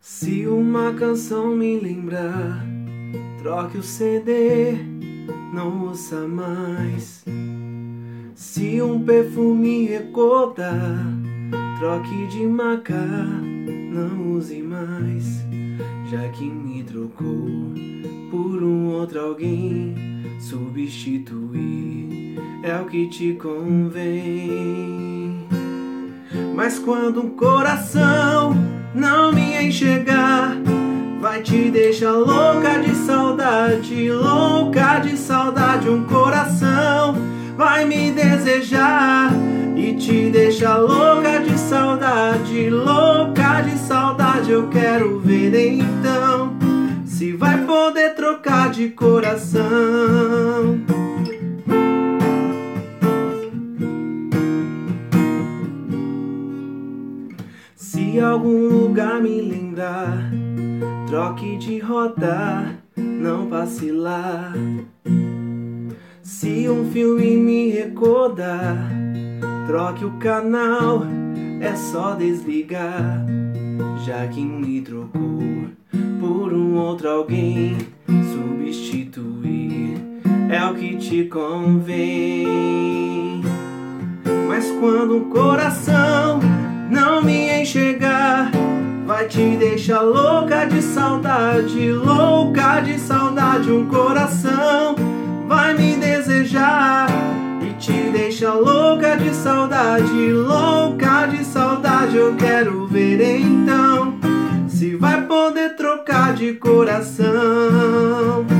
Se uma canção me lembrar, troque o CD, não ouça mais. Se um perfume recordar, troque de maca, não use mais. Já que me trocou por um outro alguém, substituir é o que te convém. Mas quando um coração não me enxergar, vai te deixar louca de saudade, louca de saudade. Um coração vai me desejar e te deixar louca de saudade, louca de saudade. Eu quero ver então se vai poder trocar de coração. Se algum lugar me lembrar, troque de rota, não passe lá. Se um filme me recordar, troque o canal, é só desligar. Já que me trocou por um outro alguém, substituir é o que te convém. Mas quando um coração não me enxergar, vai te deixar louca de saudade, louca de saudade. Um coração vai me desejar e te deixa louca de saudade, louca de saudade. Eu quero ver então se vai poder trocar de coração.